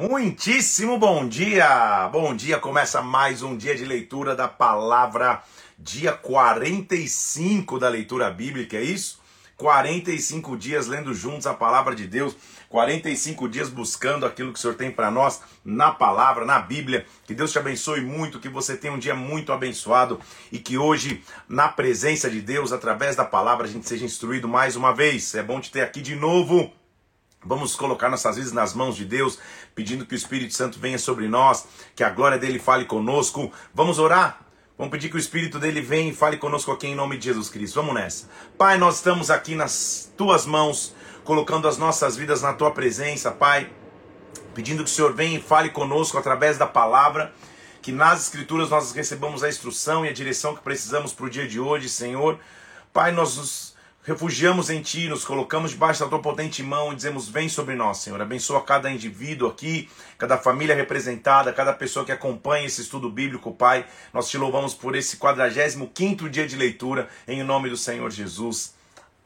Muitíssimo bom dia! Bom dia, começa mais um dia de leitura da palavra, dia 45 da leitura bíblica, é isso? 45 dias lendo juntos a palavra de Deus, 45 dias buscando aquilo que o Senhor tem para nós na palavra, na Bíblia. Que Deus te abençoe muito, que você tenha um dia muito abençoado e que hoje, na presença de Deus, através da palavra, a gente seja instruído mais uma vez. É bom te ter aqui de novo. Vamos colocar nossas vidas nas mãos de Deus, pedindo que o Espírito Santo venha sobre nós, que a glória dele fale conosco. Vamos orar? Vamos pedir que o Espírito dele venha e fale conosco aqui em nome de Jesus Cristo. Vamos nessa. Pai, nós estamos aqui nas tuas mãos, colocando as nossas vidas na tua presença, Pai, pedindo que o Senhor venha e fale conosco através da palavra, que nas Escrituras nós recebamos a instrução e a direção que precisamos para o dia de hoje, Senhor. Pai, nós nos refugiamos em Ti, nos colocamos debaixo da Tua potente mão e dizemos: Vem sobre nós, Senhor. Abençoa cada indivíduo aqui, cada família representada, cada pessoa que acompanha esse estudo bíblico, Pai. Nós te louvamos por esse 45 dia de leitura, em nome do Senhor Jesus.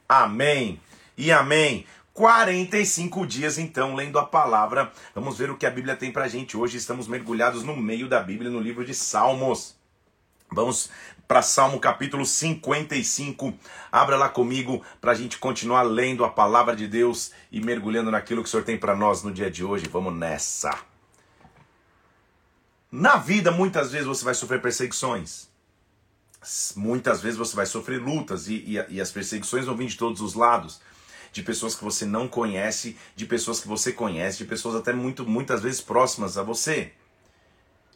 Amém e amém. 45 dias então lendo a palavra. Vamos ver o que a Bíblia tem pra gente hoje. Estamos mergulhados no meio da Bíblia, no livro de Salmos. Vamos para Salmo capítulo 55. Abra lá comigo para a gente continuar lendo a palavra de Deus e mergulhando naquilo que o Senhor tem para nós no dia de hoje. Vamos nessa. Na vida, muitas vezes você vai sofrer perseguições. Muitas vezes você vai sofrer lutas e, e, e as perseguições vão vir de todos os lados de pessoas que você não conhece, de pessoas que você conhece, de pessoas até muito, muitas vezes próximas a você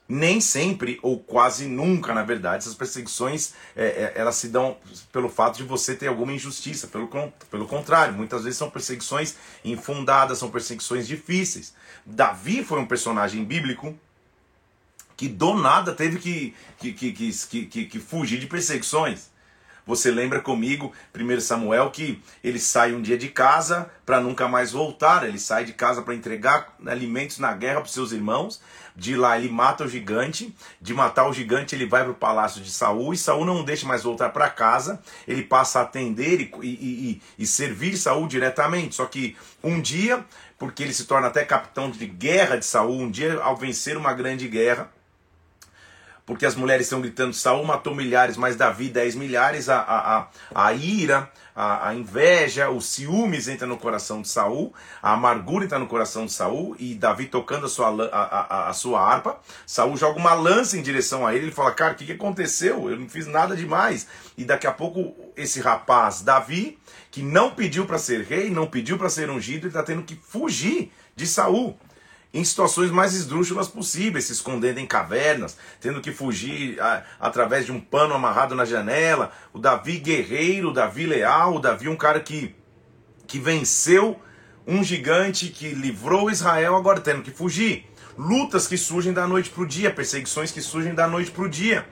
nem sempre ou quase nunca, na verdade, essas perseguições é, é, elas se dão pelo fato de você ter alguma injustiça. Pelo, pelo contrário, muitas vezes são perseguições infundadas, são perseguições difíceis. Davi foi um personagem bíblico que do nada teve que, que, que, que, que, fugir de perseguições. Você lembra comigo, 1 Samuel, que ele sai um dia de casa para nunca mais voltar. Ele sai de casa para entregar alimentos na guerra para seus irmãos. De lá ele mata o gigante. De matar o gigante ele vai para o palácio de Saul e Saul não deixa mais voltar para casa. Ele passa a atender e, e, e, e servir Saul diretamente. Só que um dia, porque ele se torna até capitão de guerra de Saul, um dia ao vencer uma grande guerra porque as mulheres estão gritando: Saul matou milhares, mas Davi dez milhares. A, a, a, a ira, a, a, inveja, os ciúmes entra no coração de Saul, a amargura entra no coração de Saul, e Davi tocando a sua, a, a, sua harpa. Saul joga uma lança em direção a ele. Ele fala: Cara, o que, que aconteceu? Eu não fiz nada demais. E daqui a pouco, esse rapaz, Davi, que não pediu para ser rei, não pediu para ser ungido, ele está tendo que fugir de Saul em situações mais esdrúxulas possíveis, se escondendo em cavernas, tendo que fugir a, através de um pano amarrado na janela. O Davi guerreiro, o Davi leal, o Davi um cara que, que venceu um gigante, que livrou Israel, agora tendo que fugir. Lutas que surgem da noite para o dia, perseguições que surgem da noite para o dia.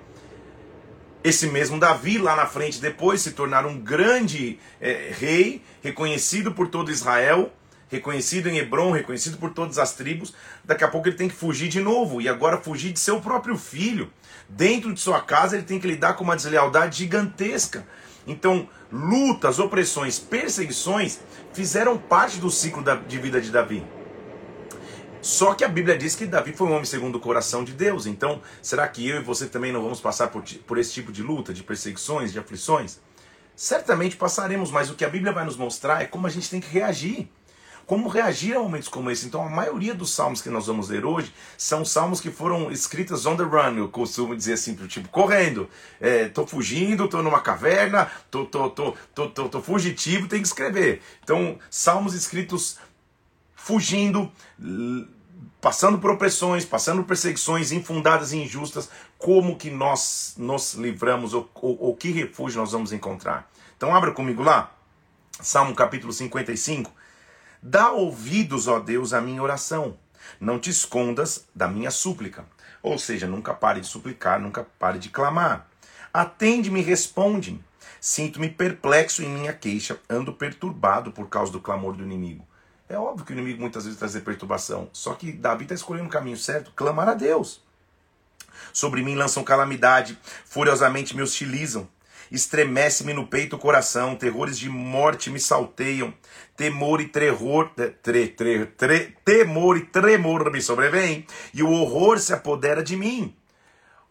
Esse mesmo Davi, lá na frente, depois se tornar um grande é, rei, reconhecido por todo Israel, reconhecido em Hebron, reconhecido por todas as tribos, daqui a pouco ele tem que fugir de novo e agora fugir de seu próprio filho. Dentro de sua casa ele tem que lidar com uma deslealdade gigantesca. Então, lutas, opressões, perseguições fizeram parte do ciclo de vida de Davi. Só que a Bíblia diz que Davi foi um homem segundo o coração de Deus. Então, será que eu e você também não vamos passar por, por esse tipo de luta, de perseguições, de aflições? Certamente passaremos, mas o que a Bíblia vai nos mostrar é como a gente tem que reagir como reagir a momentos como esse. Então, a maioria dos salmos que nós vamos ler hoje são salmos que foram escritos on the run, eu costumo dizer assim, tipo, correndo. É, tô fugindo, tô numa caverna, tô, tô, tô, tô, tô, tô fugitivo, tem que escrever. Então, salmos escritos fugindo, passando por opressões, passando por perseguições infundadas e injustas, como que nós nos livramos, ou, ou, ou que refúgio nós vamos encontrar. Então abra comigo lá, Salmo capítulo 55, Dá ouvidos, ó Deus, à minha oração. Não te escondas da minha súplica. Ou seja, nunca pare de suplicar, nunca pare de clamar. Atende-me e responde-me. Sinto-me perplexo em minha queixa, ando perturbado por causa do clamor do inimigo. É óbvio que o inimigo muitas vezes traz perturbação, só que Davi está escolhendo o caminho certo, clamar a Deus. Sobre mim lançam calamidade, furiosamente me hostilizam. Estremece-me no peito o coração, terrores de morte me salteiam, temor e terror, eh, tre, tre, tre, temor e tremor me sobrevêm, e o horror se apodera de mim.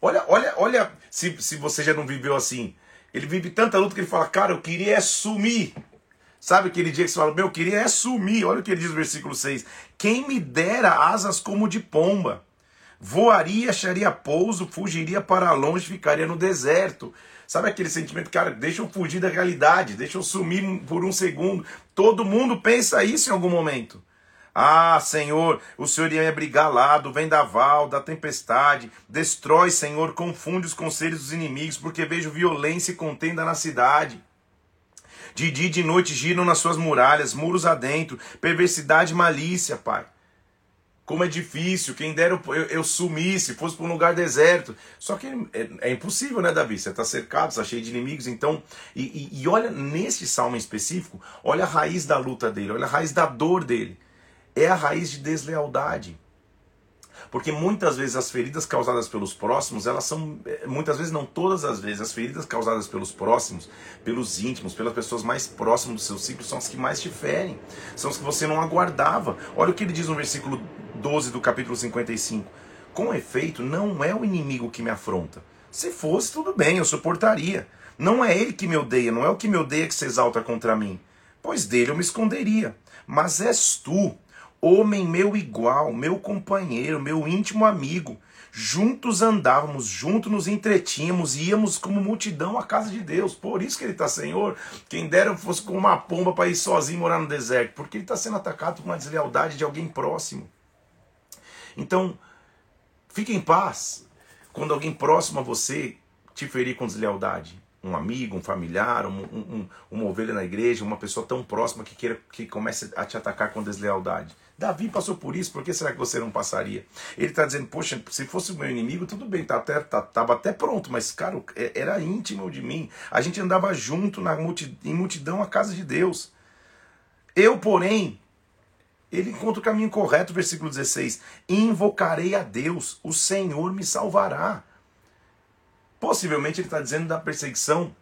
Olha, olha, olha, se, se você já não viveu assim. Ele vive tanta luta que ele fala, cara, eu queria é sumir. Sabe aquele dia que você fala, meu, eu queria é sumir. Olha o que ele diz no versículo 6. Quem me dera asas como de pomba. Voaria, acharia pouso, fugiria para longe, ficaria no deserto. Sabe aquele sentimento, cara, deixa eu fugir da realidade, deixa eu sumir por um segundo. Todo mundo pensa isso em algum momento. Ah, Senhor, o Senhor ia me abrigar lá do vendaval, da tempestade. Destrói, Senhor, confunde os conselhos dos inimigos, porque vejo violência e contenda na cidade. De dia e de noite giram nas suas muralhas, muros adentro, perversidade e malícia, Pai. Como é difícil, quem dera eu, eu, sumisse, fosse para um lugar deserto. Só que é, é impossível, né, Davi? Você está cercado, está cheio de inimigos. Então, e, e, e olha nesse salmo em específico, olha a raiz da luta dele, olha a raiz da dor dele. É a raiz de deslealdade. Porque muitas vezes as feridas causadas pelos próximos, elas são, eh, muitas vezes não todas as vezes, as feridas causadas pelos próximos, pelos íntimos, pelas pessoas mais próximas do seu ciclo, são as que mais te ferem, são as que você não aguardava. Olha o que ele diz no versículo 12 do capítulo 55. Com efeito, não é o inimigo que me afronta. Se fosse, tudo bem, eu suportaria. Não é ele que me odeia, não é o que me odeia que se exalta contra mim. Pois dele eu me esconderia. Mas és tu, homem meu igual, meu companheiro, meu íntimo amigo. Juntos andávamos, juntos nos entretínhamos, íamos como multidão à casa de Deus. Por isso que ele está, Senhor, quem dera fosse com uma pomba para ir sozinho morar no deserto, porque ele está sendo atacado por uma deslealdade de alguém próximo. Então, fique em paz quando alguém próximo a você te ferir com deslealdade um amigo, um familiar, um, um, uma ovelha na igreja, uma pessoa tão próxima que queira que comece a te atacar com deslealdade. Davi passou por isso, por que será que você não passaria? Ele está dizendo, poxa, se fosse o meu inimigo, tudo bem, tá até, tá, até pronto, mas, cara, é, era íntimo de mim. A gente andava junto na multidão, em multidão à casa de Deus. Eu, porém, ele encontra o caminho correto, versículo 16: Invocarei a Deus, o Senhor me salvará. Possivelmente ele está dizendo da perseguição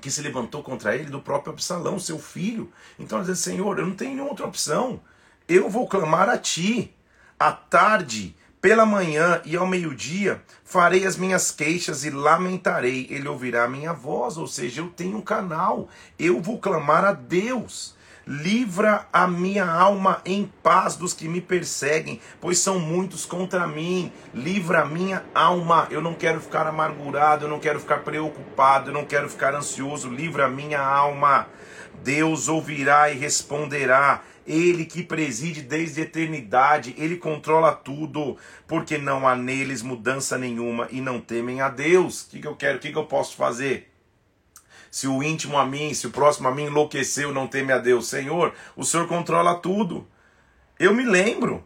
que se levantou contra ele do próprio Absalão, seu filho. Então ele diz: Senhor, eu não tenho nenhuma outra opção. Eu vou clamar a ti. À tarde, pela manhã e ao meio-dia, farei as minhas queixas e lamentarei. Ele ouvirá a minha voz. Ou seja, eu tenho um canal. Eu vou clamar a Deus. Livra a minha alma em paz dos que me perseguem, pois são muitos contra mim. Livra a minha alma. Eu não quero ficar amargurado, eu não quero ficar preocupado, eu não quero ficar ansioso. Livra a minha alma. Deus ouvirá e responderá. Ele que preside desde a eternidade, ele controla tudo, porque não há neles mudança nenhuma e não temem a Deus. O que, que eu quero? O que, que eu posso fazer? Se o íntimo a mim, se o próximo a mim enlouqueceu, não teme a Deus. Senhor, o Senhor controla tudo. Eu me lembro.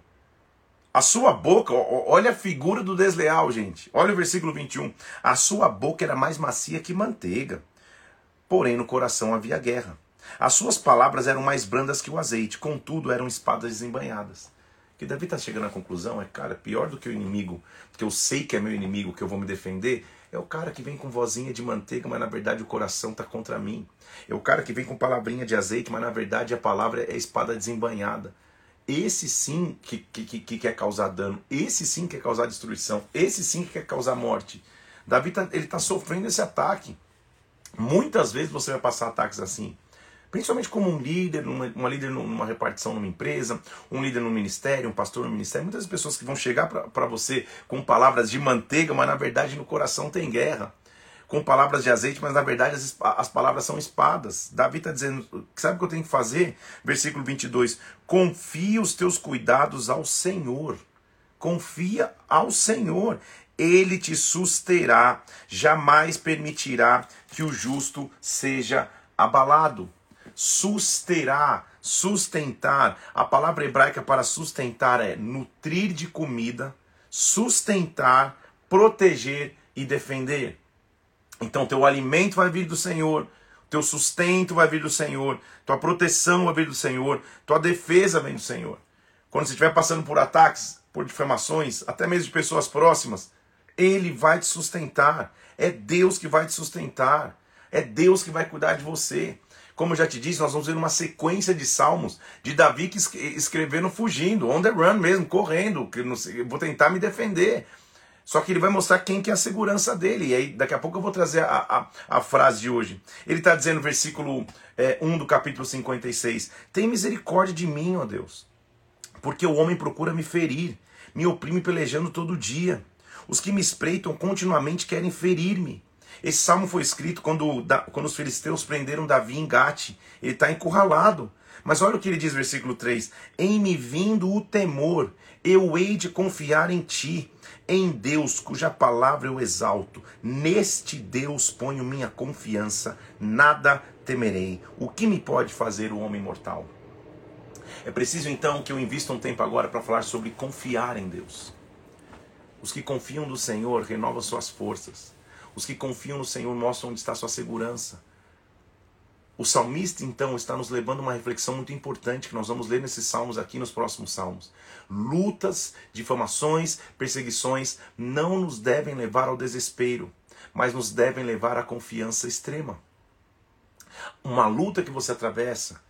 A sua boca, olha a figura do desleal, gente. Olha o versículo 21. A sua boca era mais macia que manteiga, porém no coração havia guerra. As suas palavras eram mais brandas que o azeite, contudo eram espadas desembanhadas. Que Davi está chegando à conclusão é, cara, pior do que o inimigo, que eu sei que é meu inimigo, que eu vou me defender, é o cara que vem com vozinha de manteiga, mas na verdade o coração está contra mim. É o cara que vem com palavrinha de azeite, mas na verdade a palavra é espada desembanhada. Esse sim que, que, que quer causar dano, esse sim quer causar destruição, esse sim que quer causar morte. Davi tá, ele está sofrendo esse ataque. Muitas vezes você vai passar ataques assim principalmente como um líder, uma, líder numa repartição numa empresa, um líder no ministério, um pastor no ministério, muitas pessoas que vão chegar para você com palavras de manteiga, mas na verdade no coração tem guerra. Com palavras de azeite, mas na verdade as, as palavras são espadas. Davi está dizendo, sabe o que eu tenho que fazer? Versículo 22. Confia os teus cuidados ao Senhor. Confia ao Senhor. Ele te susterá, jamais permitirá que o justo seja abalado susterá, sustentar. A palavra hebraica para sustentar é nutrir de comida, sustentar, proteger e defender. Então, teu alimento vai vir do Senhor, teu sustento vai vir do Senhor, tua proteção vai vir do Senhor, tua defesa vem do Senhor. Quando você estiver passando por ataques, por difamações, até mesmo de pessoas próximas, Ele vai te sustentar. É Deus que vai te sustentar. É Deus que vai cuidar de você. Como eu já te disse, nós vamos ver uma sequência de salmos de Davi que escrevendo fugindo, on the run mesmo, correndo, vou tentar me defender. Só que ele vai mostrar quem que é a segurança dele. E aí, daqui a pouco eu vou trazer a, a, a frase de hoje. Ele está dizendo no versículo é, 1 do capítulo 56: Tem misericórdia de mim, ó Deus, porque o homem procura me ferir, me oprime pelejando todo dia. Os que me espreitam continuamente querem ferir-me. Esse salmo foi escrito quando, quando os filisteus prenderam Davi em Gate. Ele está encurralado. Mas olha o que ele diz, versículo 3: Em me vindo o temor, eu hei de confiar em ti em Deus, cuja palavra eu exalto, neste Deus ponho minha confiança, nada temerei. O que me pode fazer o homem mortal? É preciso então que eu invista um tempo agora para falar sobre confiar em Deus. Os que confiam no Senhor renovam suas forças. Os que confiam no Senhor mostram onde está sua segurança. O salmista, então, está nos levando a uma reflexão muito importante que nós vamos ler nesses salmos aqui nos próximos salmos. Lutas, difamações, perseguições não nos devem levar ao desespero, mas nos devem levar à confiança extrema. Uma luta que você atravessa,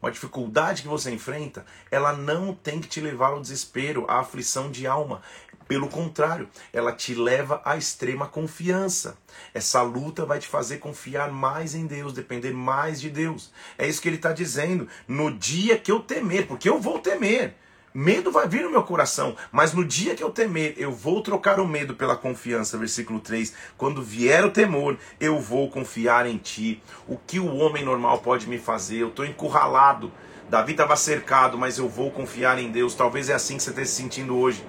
uma dificuldade que você enfrenta, ela não tem que te levar ao desespero, à aflição de alma. Pelo contrário, ela te leva à extrema confiança. Essa luta vai te fazer confiar mais em Deus, depender mais de Deus. É isso que ele está dizendo. No dia que eu temer, porque eu vou temer. Medo vai vir no meu coração, mas no dia que eu temer, eu vou trocar o medo pela confiança. Versículo 3: Quando vier o temor, eu vou confiar em ti. O que o homem normal pode me fazer? Eu estou encurralado. Davi estava cercado, mas eu vou confiar em Deus. Talvez é assim que você esteja se sentindo hoje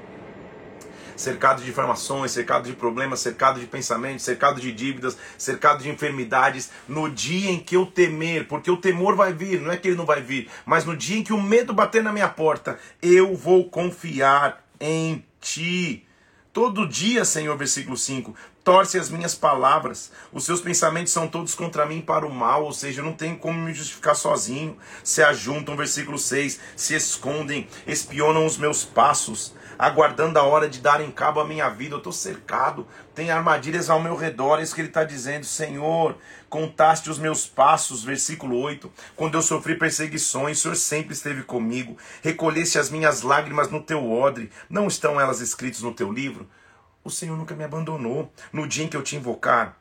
cercado de informações, cercado de problemas, cercado de pensamentos, cercado de dívidas, cercado de enfermidades, no dia em que eu temer, porque o temor vai vir, não é que ele não vai vir, mas no dia em que o medo bater na minha porta, eu vou confiar em ti. Todo dia, Senhor, versículo 5, torce as minhas palavras, os seus pensamentos são todos contra mim para o mal, ou seja, eu não tenho como me justificar sozinho. Se ajuntam, versículo 6, se escondem, espionam os meus passos aguardando a hora de darem cabo à minha vida. Eu estou cercado, tem armadilhas ao meu redor. É isso que ele está dizendo, Senhor. Contaste os meus passos, versículo 8. Quando eu sofri perseguições, o Senhor sempre esteve comigo. Recolheste as minhas lágrimas no teu odre. Não estão elas escritas no teu livro? O Senhor nunca me abandonou. No dia em que eu te invocar,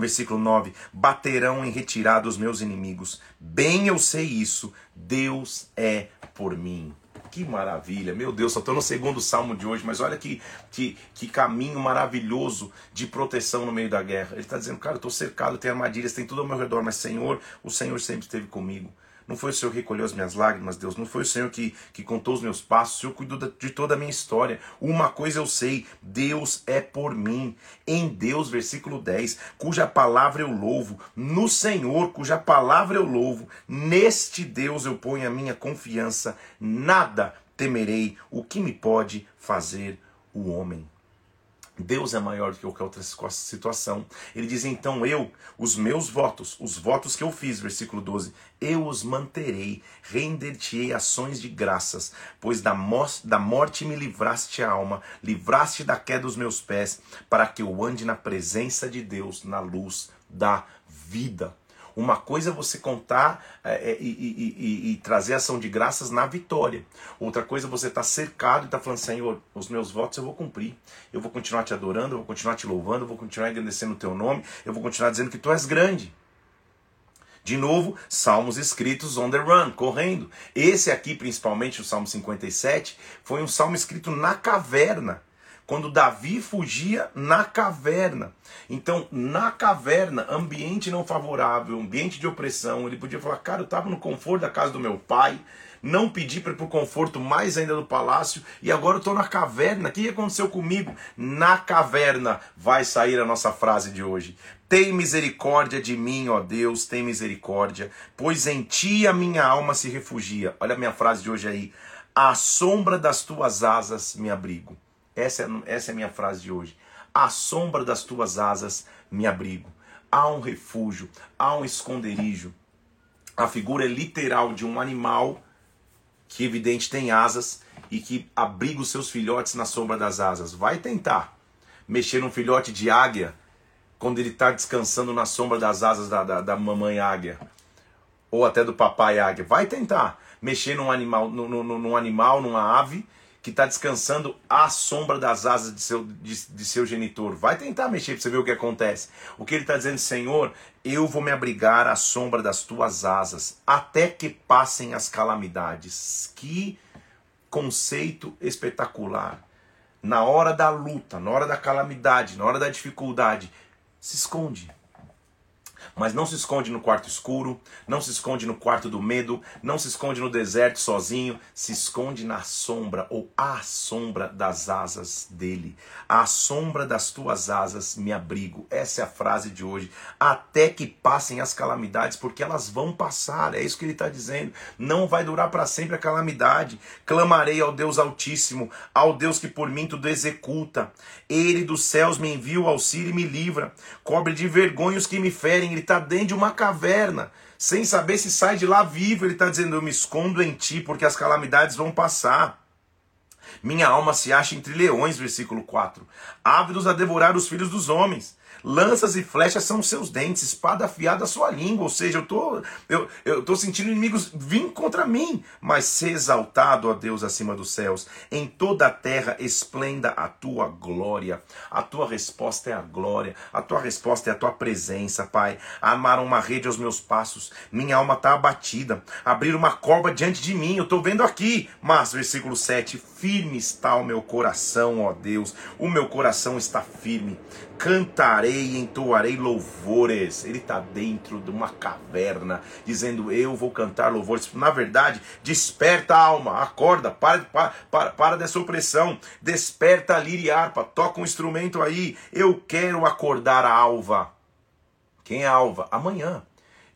Versículo 9: Baterão em retirada os meus inimigos. Bem eu sei isso, Deus é por mim. Que maravilha, meu Deus, só estou no segundo salmo de hoje, mas olha que, que, que caminho maravilhoso de proteção no meio da guerra. Ele está dizendo, cara, eu estou cercado, tem armadilhas, tem tudo ao meu redor, mas Senhor, o Senhor sempre esteve comigo. Não foi o Senhor que recolheu as minhas lágrimas, Deus. Não foi o Senhor que, que contou os meus passos. O Senhor cuidou de toda a minha história. Uma coisa eu sei: Deus é por mim. Em Deus, versículo 10, cuja palavra eu louvo. No Senhor, cuja palavra eu louvo. Neste Deus eu ponho a minha confiança. Nada temerei. O que me pode fazer o homem? Deus é maior do que qualquer outra situação. Ele diz então: Eu, os meus votos, os votos que eu fiz, versículo 12, eu os manterei, render-te-ei ações de graças, pois da, da morte me livraste a alma, livraste da queda dos meus pés, para que eu ande na presença de Deus, na luz da vida. Uma coisa é você contar é, é, e, e, e, e, trazer ação de graças na vitória. Outra coisa é você estar tá cercado e estar tá falando, Senhor, os meus votos eu vou cumprir. Eu vou continuar te adorando, eu vou continuar te louvando, eu vou continuar agradecendo o teu nome, eu vou continuar dizendo que tu és grande. De novo, salmos escritos on the run, correndo. Esse aqui, principalmente o Salmo 57, foi um salmo escrito na caverna quando Davi fugia na caverna. Então, na caverna, ambiente não favorável, ambiente de opressão, ele podia falar: Cara, eu estava no conforto da casa do meu pai, não pedi para ir para o conforto mais ainda do palácio, e agora eu estou na caverna. O que aconteceu comigo? Na caverna vai sair a nossa frase de hoje. Tem misericórdia de mim, ó Deus, tem misericórdia, pois em ti a minha alma se refugia. Olha a minha frase de hoje aí. À sombra das tuas asas me abrigo. Essa é, essa é a minha frase de hoje. À sombra das tuas asas me abrigo. Há um refúgio, há um esconderijo. A figura é literal de um animal que, evidente, tem asas e que abriga os seus filhotes na sombra das asas. Vai tentar mexer num filhote de águia quando ele está descansando na sombra das asas da, da, da, mamãe águia, ou até do papai águia. Vai tentar mexer num animal, num, num animal, numa ave que está descansando à sombra das asas de seu, de, de seu genitor. Vai tentar mexer para você ver o que acontece. O que ele está dizendo, Senhor, eu vou me abrigar à sombra das tuas asas, até que passem as calamidades. Que conceito espetacular. Na hora da luta, na hora da calamidade, na hora da dificuldade, se esconde. Mas não se esconde no quarto escuro, não se esconde no quarto do medo, não se esconde no deserto sozinho, se esconde na sombra ou à sombra das asas dele. À sombra das tuas asas me abrigo. Essa é a frase de hoje. Até que passem as calamidades, porque elas vão passar. É isso que ele está dizendo. Não vai durar para sempre a calamidade. Clamarei ao Deus Altíssimo, ao Deus que por mim tudo executa. Ele dos céus me envia o auxílio e me livra. Cobre de vergonha os que me ferem está dentro de uma caverna, sem saber se sai de lá vivo. Ele está dizendo: Eu me escondo em ti, porque as calamidades vão passar. Minha alma se acha entre leões, versículo 4, ávidos a devorar os filhos dos homens. Lanças e flechas são seus dentes, espada afiada a sua língua. Ou seja, eu tô, eu, eu tô sentindo inimigos vir contra mim. Mas ser exaltado, ó Deus, acima dos céus. Em toda a terra esplenda a tua glória. A tua resposta é a glória. A tua resposta é a tua presença, Pai. Amaram uma rede aos meus passos. Minha alma está abatida. Abrir uma corba diante de mim. Eu estou vendo aqui. Mas, versículo 7, firme está o meu coração, ó Deus. O meu coração está firme cantarei e entoarei louvores. Ele está dentro de uma caverna, dizendo: Eu vou cantar louvores. Na verdade, desperta a alma, acorda, para, para, para, para dessa opressão, desperta a lira e harpa, toca um instrumento aí. Eu quero acordar a alva. Quem é a alva? Amanhã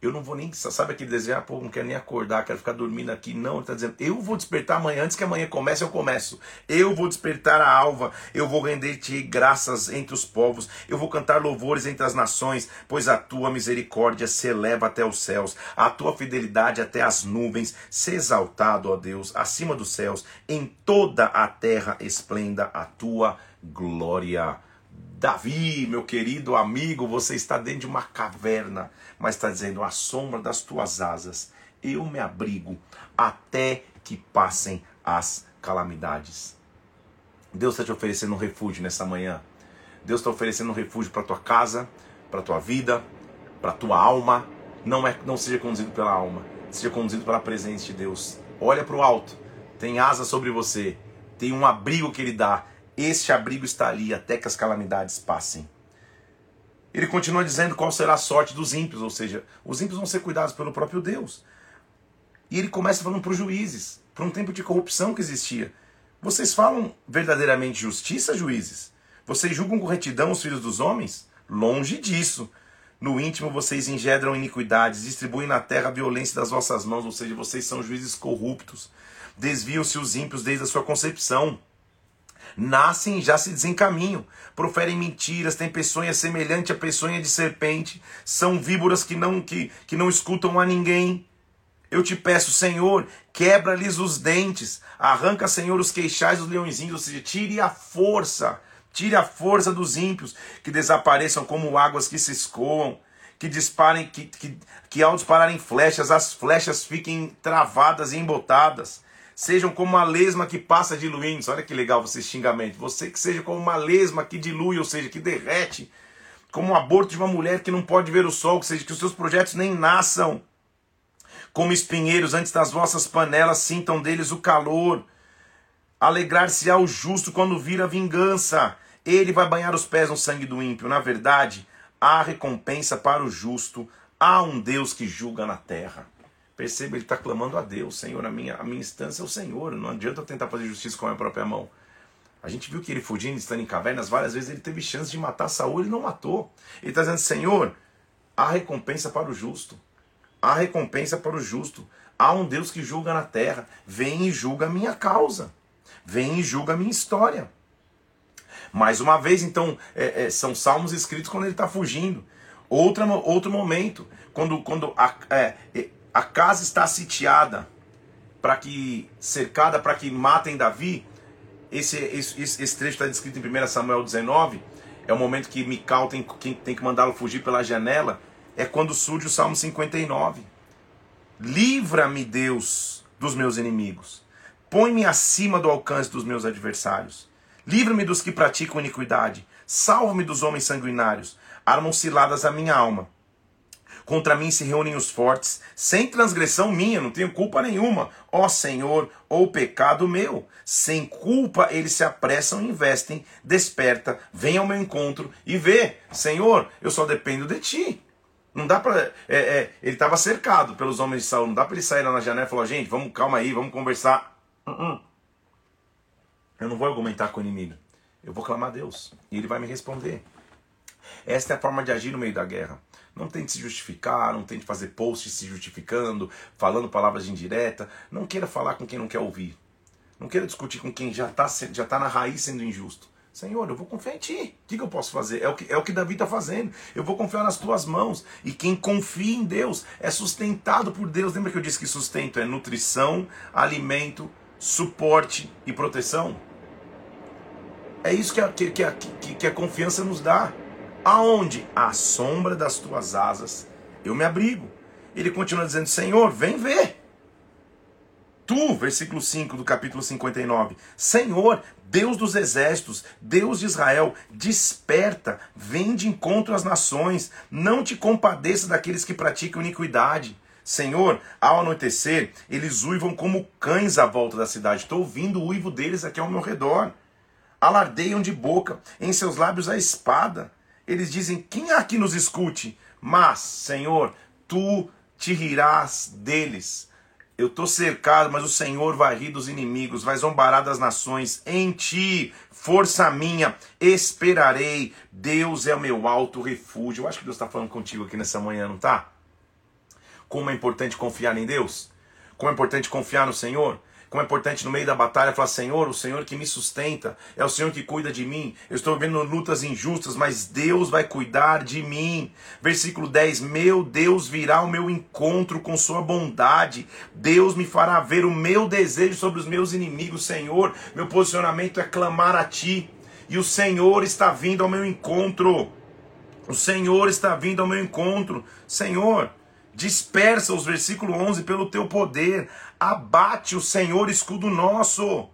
eu não vou nem, sabe aquele desejo, ah, pô, não quero nem acordar, quero ficar dormindo aqui. Não, ele está dizendo, eu vou despertar amanhã, antes que amanhã comece, eu começo. Eu vou despertar a alva, eu vou render-te graças entre os povos, eu vou cantar louvores entre as nações, pois a tua misericórdia se eleva até os céus, a tua fidelidade até as nuvens. Se exaltado, ó Deus, acima dos céus, em toda a terra esplenda a tua glória. Davi, meu querido amigo, você está dentro de uma caverna mas está dizendo: a sombra das tuas asas eu me abrigo até que passem as calamidades. Deus está te oferecendo um refúgio nessa manhã. Deus está oferecendo um refúgio para tua casa, para tua vida, para tua alma. Não é, não seja conduzido pela alma, seja conduzido pela presença de Deus. Olha para o alto, tem asa sobre você, tem um abrigo que Ele dá. Este abrigo está ali até que as calamidades passem. Ele continua dizendo qual será a sorte dos ímpios, ou seja, os ímpios vão ser cuidados pelo próprio Deus. E ele começa falando para os juízes, para um tempo de corrupção que existia. Vocês falam verdadeiramente justiça, juízes? Vocês julgam com retidão os filhos dos homens? Longe disso. No íntimo vocês engendram iniquidades, distribuem na terra a violência das vossas mãos, ou seja, vocês são juízes corruptos. Desviam-se os ímpios desde a sua concepção nascem e já se desencaminham, proferem mentiras, têm peçonha semelhante à peçonha de serpente, são víboras que não, que, que não escutam a ninguém. Eu te peço, Senhor, quebra-lhes os dentes, arranca, Senhor, os queixais dos leõezinhos, ou seja, tire a força, tire a força dos ímpios, que desapareçam como águas que se escoam, que disparem, que, que, que ao dispararem flechas, as flechas fiquem travadas e embotadas sejam como uma lesma que passa diluindo. Olha que legal você xingamento. Você que seja como uma lesma que dilui, ou seja, que derrete, como um aborto de uma mulher que não pode ver o sol, ou seja, que os seus projetos nem nasçam. Como espinheiros antes das vossas panelas, sintam deles o calor. Alegrar-se-á o justo quando vir a vingança. Ele vai banhar os pés no sangue do ímpio. Na verdade, há recompensa para o justo. Há um Deus que julga na terra. Perceba, ele está clamando a Deus, Senhor, a minha, a minha instância é o Senhor. Não adianta eu tentar fazer justiça com a minha própria mão. A gente viu que ele fugindo, estando em cavernas, várias vezes ele teve chance de matar Saul, ele não matou. Ele está dizendo, Senhor, há recompensa para o justo. Há recompensa para o justo. Há um Deus que julga na terra. Vem e julga a minha causa. Vem e julga a minha história. Mais uma vez, então, é, é, são salmos escritos quando ele está fugindo. Outra, outro momento, quando, quando a, é, a casa está sitiada para que cercada para que matem Davi. Esse, esse, esse trecho está descrito em 1 Samuel 19. é o momento que Mical tem, tem que mandá-lo fugir pela janela, é quando surge o Salmo 59. Livra-me, Deus, dos meus inimigos. Põe-me acima do alcance dos meus adversários. Livra-me dos que praticam iniquidade. Salva-me dos homens sanguinários. Armam ciladas a minha alma. Contra mim se reúnem os fortes, sem transgressão minha, não tenho culpa nenhuma. Ó Senhor, ou pecado meu. Sem culpa eles se apressam e investem. Desperta, vem ao meu encontro e vê. Senhor, eu só dependo de ti. Não dá para. É, é, ele estava cercado pelos homens de Saul. Não dá para ele sair lá na janela e falar: gente, vamos, calma aí, vamos conversar. Uh -uh. Eu não vou argumentar com o inimigo. Eu vou clamar a Deus. E ele vai me responder. Esta é a forma de agir no meio da guerra. Não tente se justificar, não tente fazer posts se justificando, falando palavras de indireta. Não queira falar com quem não quer ouvir. Não queira discutir com quem já está já tá na raiz sendo injusto. Senhor, eu vou confiar em ti. O que, que eu posso fazer? É o que, é o que Davi está fazendo. Eu vou confiar nas tuas mãos. E quem confia em Deus é sustentado por Deus. Lembra que eu disse que sustento é nutrição, alimento, suporte e proteção? É isso que a, que, que, a, que, que a confiança nos dá. Aonde? À sombra das tuas asas eu me abrigo. Ele continua dizendo: Senhor, vem ver. Tu, versículo 5 do capítulo 59, Senhor, Deus dos exércitos, Deus de Israel, desperta, vem de encontro às nações, não te compadeça daqueles que praticam iniquidade. Senhor, ao anoitecer, eles uivam como cães à volta da cidade. Estou ouvindo o uivo deles aqui ao meu redor. Alardeiam de boca, em seus lábios a espada. Eles dizem: Quem há que nos escute? Mas, Senhor, tu te rirás deles. Eu estou cercado, mas o Senhor vai rir dos inimigos, vai zombar das nações. Em ti, força minha, esperarei. Deus é o meu alto refúgio. Eu acho que Deus está falando contigo aqui nessa manhã, não tá? Como é importante confiar em Deus? Como é importante confiar no Senhor? Como é importante no meio da batalha falar: Senhor, o Senhor que me sustenta, é o Senhor que cuida de mim. Eu estou vivendo lutas injustas, mas Deus vai cuidar de mim. Versículo 10: Meu Deus virá ao meu encontro com sua bondade. Deus me fará ver o meu desejo sobre os meus inimigos. Senhor, meu posicionamento é clamar a Ti. E o Senhor está vindo ao meu encontro. O Senhor está vindo ao meu encontro. Senhor, dispersa os versículo 11 pelo teu poder. Abate o Senhor, escudo nosso.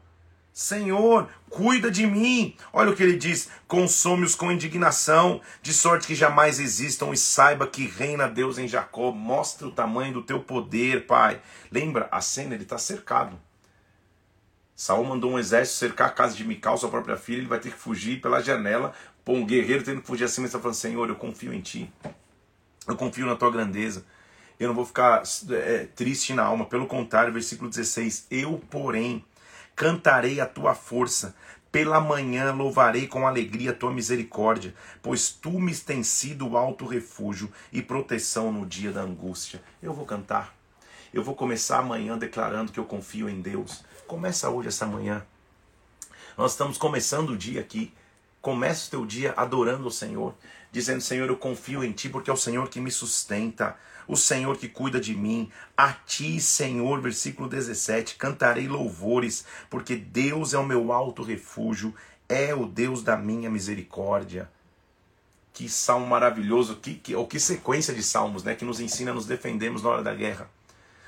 Senhor, cuida de mim. Olha o que ele diz: consome-os com indignação, de sorte que jamais existam, e saiba que reina Deus em Jacó. Mostra o tamanho do teu poder, Pai. Lembra, a cena, ele está cercado. Saul mandou um exército cercar a casa de Mical, sua própria filha. Ele vai ter que fugir pela janela. Pô, um guerreiro tendo que fugir assim, mas está falando: Senhor, eu confio em ti. Eu confio na tua grandeza eu não vou ficar é, triste na alma. Pelo contrário, versículo 16: Eu, porém, cantarei a tua força. Pela manhã louvarei com alegria a tua misericórdia, pois tu me tens sido alto refúgio e proteção no dia da angústia. Eu vou cantar. Eu vou começar amanhã declarando que eu confio em Deus. Começa hoje essa manhã. Nós estamos começando o dia aqui. Começa o teu dia adorando o Senhor, dizendo: Senhor, eu confio em Ti porque é o Senhor que me sustenta o Senhor que cuida de mim. A ti, Senhor, versículo 17, cantarei louvores, porque Deus é o meu alto refúgio, é o Deus da minha misericórdia. Que salmo maravilhoso, que, que, ou que sequência de salmos, né, que nos ensina a nos defendermos na hora da guerra.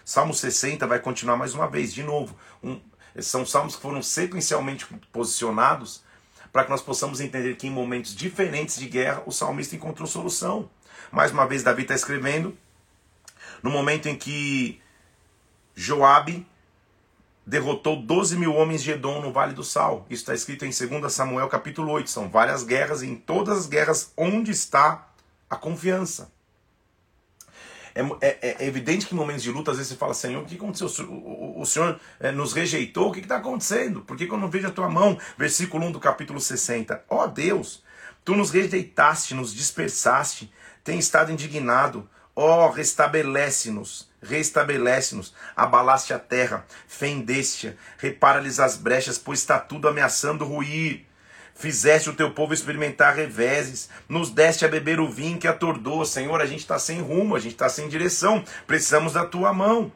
Salmo 60 vai continuar mais uma vez, de novo. Um, são salmos que foram sequencialmente posicionados para que nós possamos entender que em momentos diferentes de guerra o salmista encontrou solução. Mais uma vez, Davi está escrevendo no momento em que Joabe derrotou 12 mil homens de Edom no Vale do Sal. Isso está escrito em 2 Samuel capítulo 8. São várias guerras, e em todas as guerras, onde está a confiança? É, é, é, evidente que em momentos de luta, às vezes você fala, Senhor, o que aconteceu? O, o, o Senhor é, nos rejeitou? O que está acontecendo? Por que, que, eu não vejo a tua mão? Versículo 1 do capítulo 60. Ó oh, Deus, tu nos rejeitaste, nos dispersaste, tem estado indignado Ó, oh, restabelece-nos, restabelece-nos, abalaste a terra, fendeste-a, repara-lhes as brechas, pois está tudo ameaçando ruir. Fizeste o teu povo experimentar reveses, nos deste a beber o vinho que atordou. Senhor, a gente está sem rumo, a gente está sem direção, precisamos da tua mão.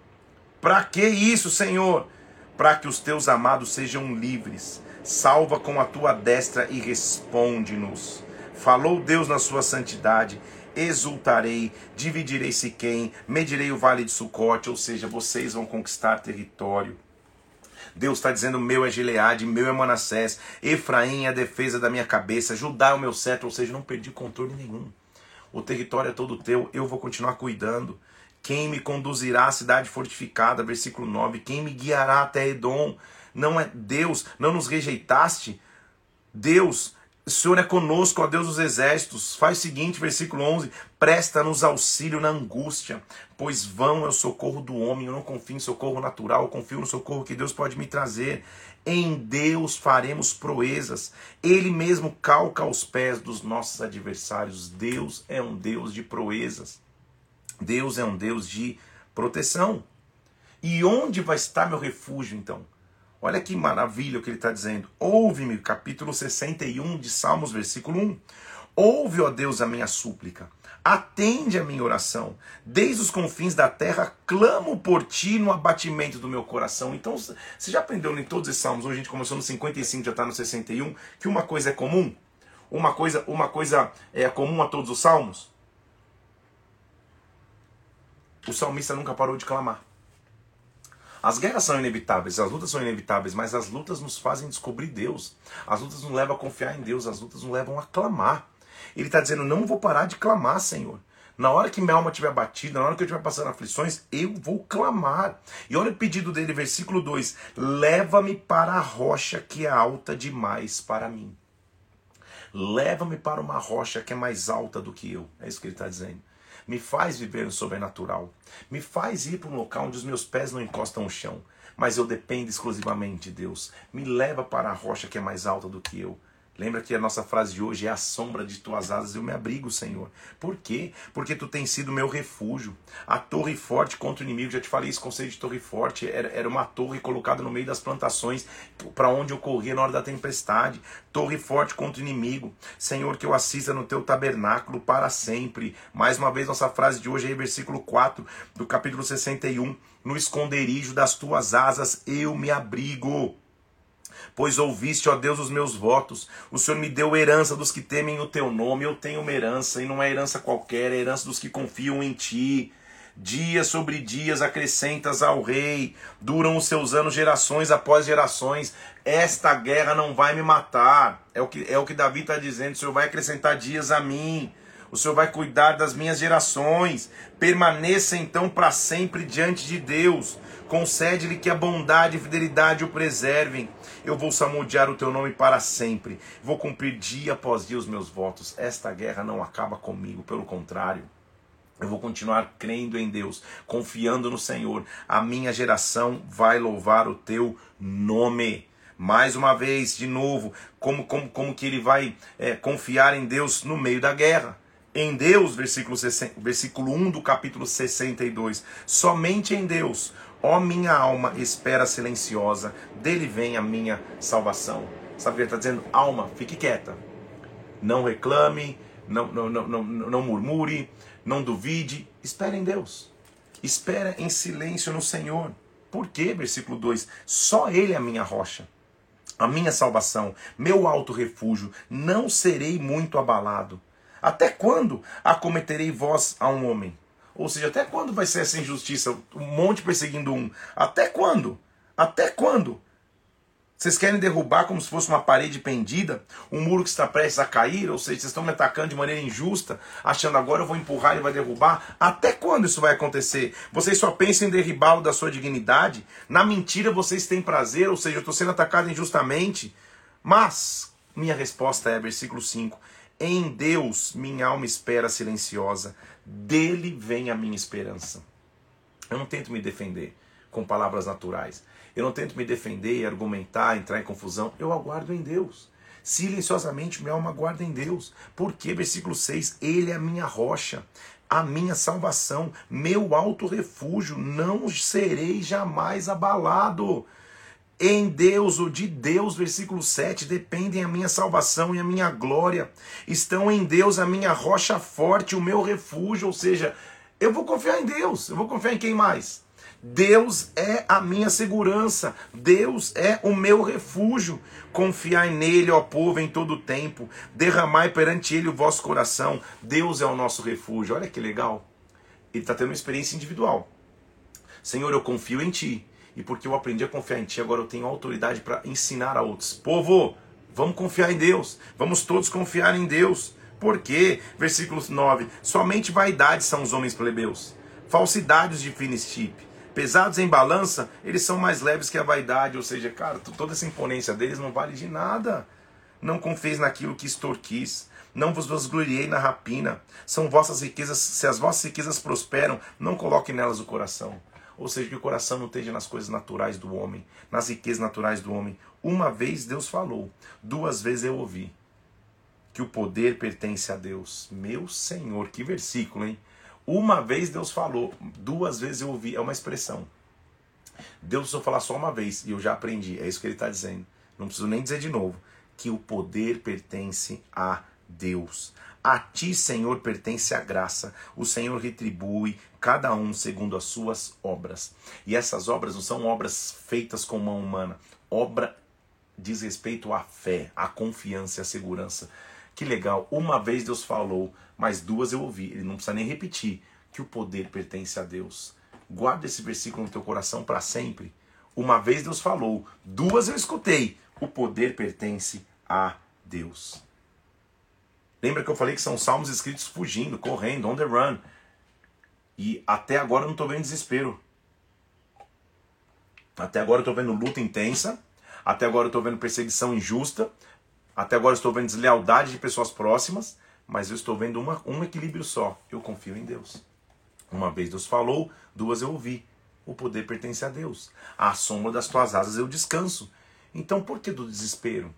Para que isso, Senhor? Para que os teus amados sejam livres. Salva com a tua destra e responde-nos Falou Deus na sua santidade, exultarei, dividirei Siquém, medirei o vale de Sucote, ou seja, vocês vão conquistar território. Deus está dizendo: meu é Gileade, meu é Manassés, Efraim é a defesa da minha cabeça, Judá é o meu cetro, ou seja, não perdi controle nenhum. O território é todo teu, eu vou continuar cuidando. Quem me conduzirá à cidade fortificada? Versículo 9. Quem me guiará até Edom? Não é Deus, não nos rejeitaste? Deus, o Senhor é conosco, ó Deus dos exércitos. Faz o seguinte, versículo 11: Presta-nos auxílio na angústia, pois vão é o socorro do homem. Eu não confio em socorro natural, eu confio no socorro que Deus pode me trazer. Em Deus faremos proezas. Ele mesmo calca os pés dos nossos adversários. Deus é um Deus de proezas. Deus é um Deus de proteção. E onde vai estar meu refúgio então? Olha que maravilha o que ele está dizendo. Ouve-me, capítulo 61 de Salmos, versículo 1. Ouve, ó Deus, a minha súplica. Atende a minha oração. Desde os confins da terra, clamo por ti no abatimento do meu coração. Então, você já aprendeu em todos esses salmos? Hoje a gente começou no 55, já está no 61, que uma coisa é comum? Uma coisa, uma coisa é comum a todos os salmos? O salmista nunca parou de clamar. As guerras são inevitáveis, as lutas são inevitáveis, mas as lutas nos fazem descobrir Deus. As lutas nos levam a confiar em Deus, as lutas nos levam a clamar. Ele está dizendo: não vou parar de clamar, Senhor. Na hora que minha alma estiver batida, na hora que eu estiver passando aflições, eu vou clamar. E olha o pedido dele, versículo 2: Leva-me para a rocha que é alta demais para mim. Leva-me para uma rocha que é mais alta do que eu. É isso que ele está dizendo me faz viver no sobrenatural, me faz ir para um local onde os meus pés não encostam o chão, mas eu dependo exclusivamente de Deus. Me leva para a rocha que é mais alta do que eu. Lembra que a nossa frase de hoje é a sombra de tuas asas eu me abrigo, Senhor. Por quê? Porque tu tens sido meu refúgio. A torre forte contra o inimigo, já te falei esse conceito de torre forte, era, era uma torre colocada no meio das plantações para onde eu corria na hora da tempestade. Torre forte contra o inimigo. Senhor, que eu assista no teu tabernáculo para sempre. Mais uma vez, nossa frase de hoje é versículo 4 do capítulo 61. No esconderijo das tuas asas eu me abrigo pois ouviste, ó Deus, os meus votos. O Senhor me deu herança dos que temem o teu nome. Eu tenho uma herança, e não é herança qualquer, é herança dos que confiam em ti. Dias sobre dias acrescentas ao rei, duram os seus anos gerações após gerações. Esta guerra não vai me matar. É o que, é o que Davi está dizendo. O Senhor vai acrescentar dias a mim. O Senhor vai cuidar das minhas gerações. Permaneça então para sempre diante de Deus. Concede-lhe que a bondade e fidelidade o preservem. Eu vou salmodiar o teu nome para sempre. Vou cumprir dia após dia os meus votos. Esta guerra não acaba comigo, pelo contrário. Eu vou continuar crendo em Deus, confiando no Senhor. A minha geração vai louvar o teu nome. Mais uma vez, de novo, como, como, como que ele vai é, confiar em Deus no meio da guerra? Em Deus, versículo, 60, versículo 1 do capítulo 62. Somente em Deus Ó minha alma, espera silenciosa, dele vem a minha salvação. Sabe o que ele está dizendo? Alma, fique quieta. Não reclame, não, não, não, não, não murmure, não duvide. Espere em Deus. Espera em silêncio no Senhor. Por quê? Versículo 2: Só Ele é a minha rocha, a minha salvação, meu alto refúgio. Não serei muito abalado. Até quando acometerei vós a um homem? Ou seja, até quando vai ser essa injustiça? Um monte perseguindo um. Até quando? Até quando? Vocês querem derrubar como se fosse uma parede pendida, um muro que está prestes a cair, ou seja, vocês estão me atacando de maneira injusta, achando agora eu vou empurrar e vai derrubar. Até quando isso vai acontecer? Vocês só pensam em derribá-lo da sua dignidade? Na mentira vocês têm prazer, ou seja, eu estou sendo atacado injustamente. Mas, minha resposta é, versículo 5: Em Deus minha alma espera silenciosa, dele vem a minha esperança. Eu não tento me defender com palavras naturais. Eu não tento me defender argumentar, entrar em confusão. Eu aguardo em Deus. Silenciosamente minha alma aguarda em Deus. Porque, versículo 6, Ele é a minha rocha, a minha salvação, meu alto refúgio, não serei jamais abalado. Em Deus, ou de Deus, versículo 7, dependem a minha salvação e a minha glória. Estão em Deus a minha rocha forte, o meu refúgio. Ou seja, eu vou confiar em Deus. Eu vou confiar em quem mais? Deus é a minha segurança, Deus é o meu refúgio. Confiai nele, ó povo, em todo o tempo, derramai perante ele o vosso coração. Deus é o nosso refúgio. Olha que legal. Ele está tendo uma experiência individual. Senhor, eu confio em ti. E porque eu aprendi a confiar em ti, agora eu tenho autoridade para ensinar a outros. Povo, vamos confiar em Deus. Vamos todos confiar em Deus. Por quê? Versículo 9. Somente vaidade são os homens plebeus. Falsidades de fina pesados em balança, eles são mais leves que a vaidade. Ou seja, cara, toda essa imponência deles não vale de nada. Não confieis naquilo que extorquis. Não vos vasgloriei na rapina. São vossas riquezas, se as vossas riquezas prosperam, não coloque nelas o coração. Ou seja, que o coração não esteja nas coisas naturais do homem, nas riquezas naturais do homem. Uma vez Deus falou, duas vezes eu ouvi que o poder pertence a Deus. Meu Senhor, que versículo, hein? Uma vez Deus falou, duas vezes eu ouvi, é uma expressão. Deus precisou falar só uma vez e eu já aprendi, é isso que ele está dizendo. Não preciso nem dizer de novo, que o poder pertence a Deus. A ti, Senhor, pertence a graça. O Senhor retribui cada um segundo as suas obras. E essas obras não são obras feitas com mão humana. Obra diz respeito à fé, à confiança e à segurança. Que legal. Uma vez Deus falou, mas duas eu ouvi. Ele não precisa nem repetir que o poder pertence a Deus. Guarda esse versículo no teu coração para sempre. Uma vez Deus falou, duas eu escutei. O poder pertence a Deus. Lembra que eu falei que são salmos escritos fugindo, correndo, on the run. E até agora eu não estou vendo desespero. Até agora eu estou vendo luta intensa. Até agora eu estou vendo perseguição injusta. Até agora eu estou vendo deslealdade de pessoas próximas, mas eu estou vendo uma, um equilíbrio só. Eu confio em Deus. Uma vez Deus falou, duas eu ouvi. O poder pertence a Deus. À sombra das tuas asas eu descanso. Então por que do desespero?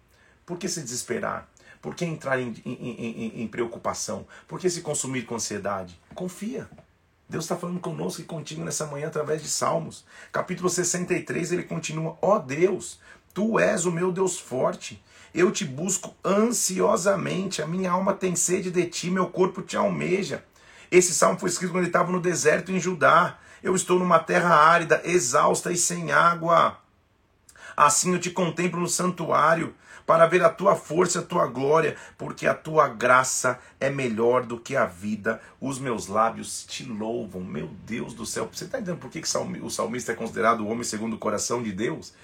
Por que se desesperar? Por que entrar em, em, em, em preocupação? Por que se consumir com ansiedade? Confia. Deus está falando conosco e contigo nessa manhã através de Salmos. Capítulo 63, ele continua: Ó oh Deus, tu és o meu Deus forte. Eu te busco ansiosamente, a minha alma tem sede de ti, meu corpo te almeja. Esse salmo foi escrito quando ele estava no deserto em Judá. Eu estou numa terra árida, exausta e sem água. Assim eu te contemplo no santuário, para ver a tua força a tua glória, porque a tua graça é melhor do que a vida. Os meus lábios te louvam. Meu Deus do céu. Você está entendendo por que o salmista é considerado o homem segundo o coração de Deus?